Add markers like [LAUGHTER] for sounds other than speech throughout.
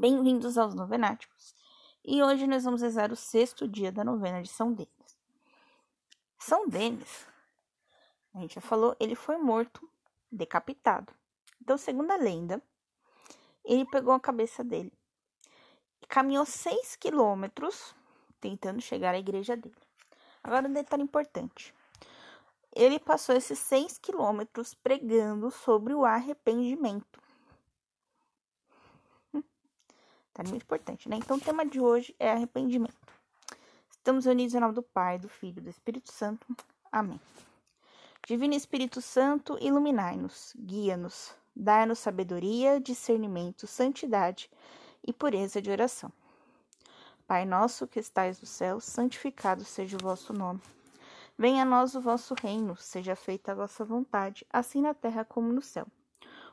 Bem-vindos aos Novenáticos. E hoje nós vamos rezar o sexto dia da novena de São Denis. São Denis, a gente já falou, ele foi morto, decapitado. Então, segundo a lenda, ele pegou a cabeça dele e caminhou seis quilômetros tentando chegar à igreja dele. Agora, um detalhe importante. Ele passou esses seis quilômetros pregando sobre o arrependimento. Tá muito importante, né? Então, o tema de hoje é arrependimento. Estamos unidos em nome do Pai, do Filho e do Espírito Santo. Amém. Divino Espírito Santo, iluminai-nos, guia-nos, dai-nos sabedoria, discernimento, santidade e pureza de oração. Pai nosso que estais no céu, santificado seja o vosso nome. Venha a nós o vosso reino, seja feita a vossa vontade, assim na terra como no céu.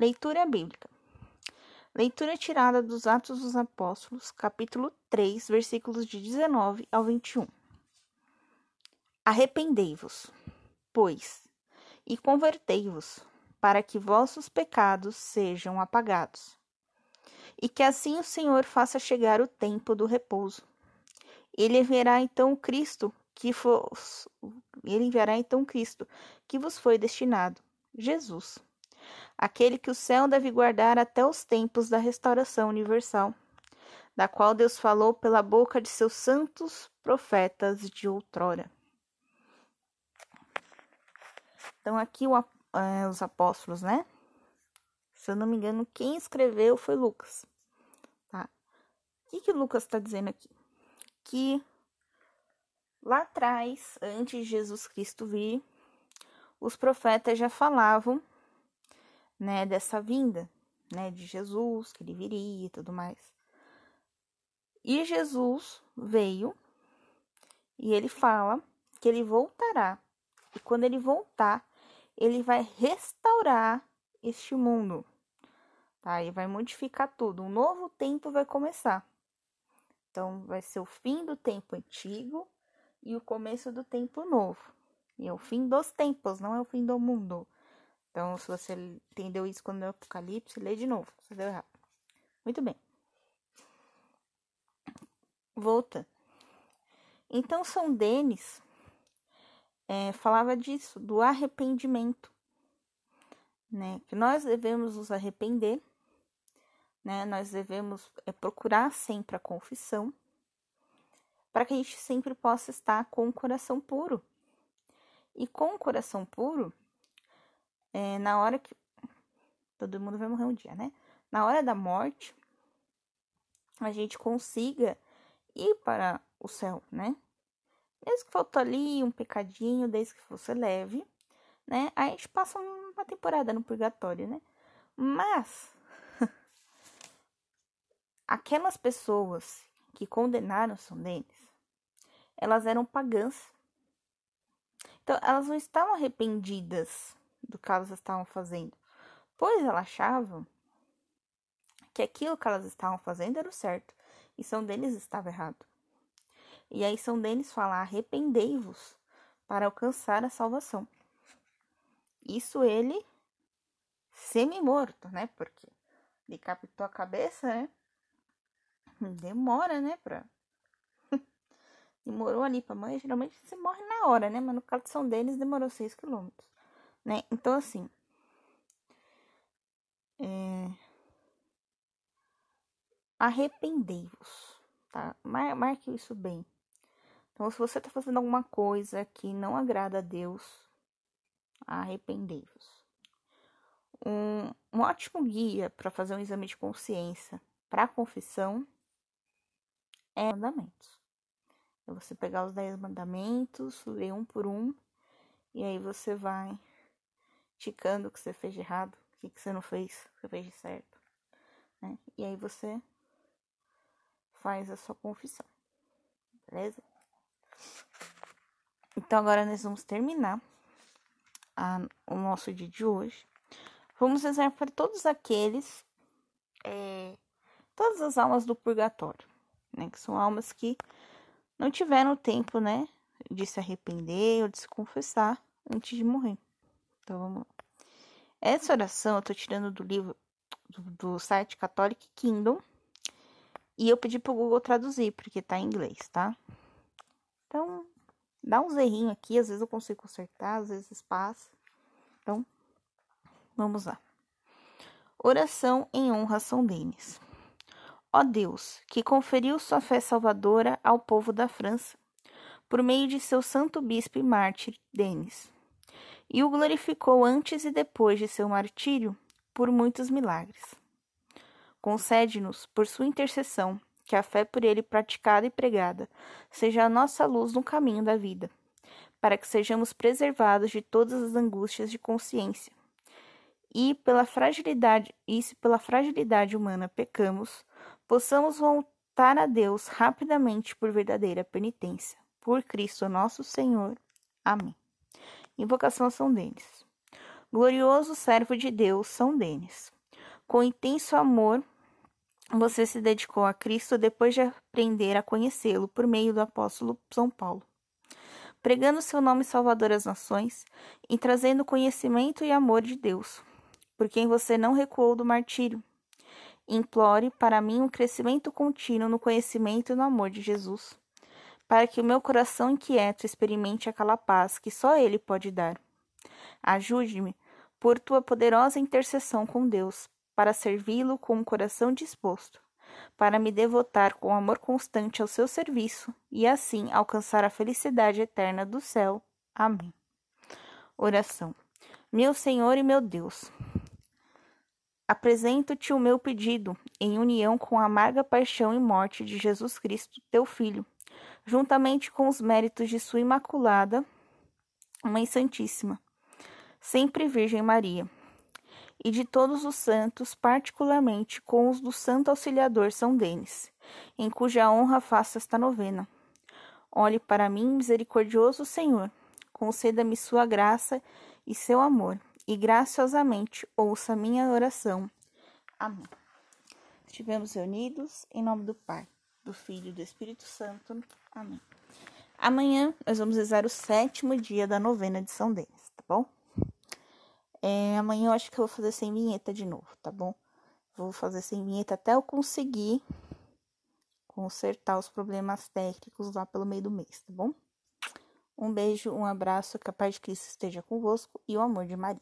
Leitura bíblica. Leitura tirada dos Atos dos Apóstolos, capítulo 3, versículos de 19 ao 21. Arrependei-vos, pois, e convertei-vos, para que vossos pecados sejam apagados, e que assim o Senhor faça chegar o tempo do repouso. Ele enviará então Cristo, que ele enviará então Cristo, que vos foi destinado, Jesus, aquele que o céu deve guardar até os tempos da restauração universal, da qual Deus falou pela boca de seus santos profetas de outrora. Então, aqui o, é, os apóstolos, né? Se eu não me engano, quem escreveu foi Lucas. Tá? O que, que Lucas está dizendo aqui? Que lá atrás, antes de Jesus Cristo vir, os profetas já falavam, né, dessa vinda, né, de Jesus, que ele viria e tudo mais. E Jesus veio e ele fala que ele voltará. E quando ele voltar, ele vai restaurar este mundo, tá? Vai modificar tudo. Um novo tempo vai começar. Então, vai ser o fim do tempo antigo e o começo do tempo novo. E é o fim dos tempos, não é o fim do mundo. Então, se você entendeu isso quando é o Apocalipse, lê de novo. Você deu errado. Muito bem. Volta. Então, São Denis é, falava disso, do arrependimento, né? Que nós devemos nos arrepender, né? Nós devemos é, procurar sempre a confissão, para que a gente sempre possa estar com o coração puro. E com o coração puro, é, na hora que todo mundo vai morrer um dia, né? Na hora da morte, a gente consiga ir para o céu, né? Mesmo que faltou ali um pecadinho, desde que fosse leve, né? Aí a gente passa uma temporada no purgatório, né? Mas [LAUGHS] aquelas pessoas que condenaram São Denis, elas eram pagãs. Então, elas não estavam arrependidas do que elas estavam fazendo, pois elas achavam que aquilo que elas estavam fazendo era o certo e São Denis estava errado. E aí São Denis fala: arrependei-vos para alcançar a salvação. Isso ele semi-morto, né? Porque decapitou a cabeça, né? Demora, né? Pra... [LAUGHS] Demorou ali pra mãe. Geralmente você morre na hora, né? Mas no caso de São Denis demorou 6 quilômetros, né? Então, assim. É... Arrependei-vos, tá? Mar marque isso bem. Então, se você está fazendo alguma coisa que não agrada a Deus, arrependei-vos. Um, um ótimo guia para fazer um exame de consciência para confissão é mandamentos. É você pegar os dez mandamentos, ler um por um, e aí você vai ticando o que você fez de errado, o que você não fez, o que você fez de certo. Né? E aí você faz a sua confissão. Beleza? Então agora nós vamos terminar a, o nosso dia de hoje. Vamos rezar para todos aqueles, é, todas as almas do purgatório, né? Que são almas que não tiveram tempo, né? De se arrepender ou de se confessar antes de morrer. Então vamos lá. Essa oração eu tô tirando do livro do, do site Catholic Kingdom. E eu pedi pro Google traduzir, porque tá em inglês, tá? Então, dá uns errinhos aqui, às vezes eu consigo consertar, às vezes passa. Então, vamos lá. Oração em honra a São Denis. Ó Deus, que conferiu sua fé salvadora ao povo da França, por meio de seu santo bispo e mártir Denis, e o glorificou antes e depois de seu martírio por muitos milagres. Concede-nos, por sua intercessão, que a fé por ele praticada e pregada seja a nossa luz no caminho da vida, para que sejamos preservados de todas as angústias de consciência. E pela fragilidade, e se pela fragilidade humana pecamos, possamos voltar a Deus rapidamente por verdadeira penitência. Por Cristo nosso Senhor. Amém. Invocação São Denis. Glorioso servo de Deus, São Denis. Com intenso amor, você se dedicou a Cristo depois de aprender a conhecê-lo por meio do apóstolo São Paulo, pregando seu nome salvador às nações e trazendo conhecimento e amor de Deus, por quem você não recuou do martírio. Implore para mim um crescimento contínuo no conhecimento e no amor de Jesus, para que o meu coração inquieto experimente aquela paz que só Ele pode dar. Ajude-me, por tua poderosa intercessão com Deus, para servi-lo com um coração disposto, para me devotar com amor constante ao seu serviço e assim alcançar a felicidade eterna do céu. Amém. Oração. Meu Senhor e meu Deus, apresento-te o meu pedido em união com a amarga paixão e morte de Jesus Cristo, teu Filho, juntamente com os méritos de sua imaculada Mãe Santíssima, sempre Virgem Maria e de todos os santos, particularmente com os do Santo Auxiliador São Denis, em cuja honra faço esta novena. Olhe para mim, misericordioso Senhor, conceda-me sua graça e seu amor, e graciosamente ouça minha oração. Amém. Estivemos reunidos em nome do Pai, do Filho e do Espírito Santo. Amém. Amanhã nós vamos rezar o sétimo dia da novena de São Denis, tá bom? É, amanhã eu acho que eu vou fazer sem vinheta de novo, tá bom? Vou fazer sem vinheta até eu conseguir consertar os problemas técnicos lá pelo meio do mês, tá bom? Um beijo, um abraço, que a paz de Cristo esteja convosco e o amor de Maria.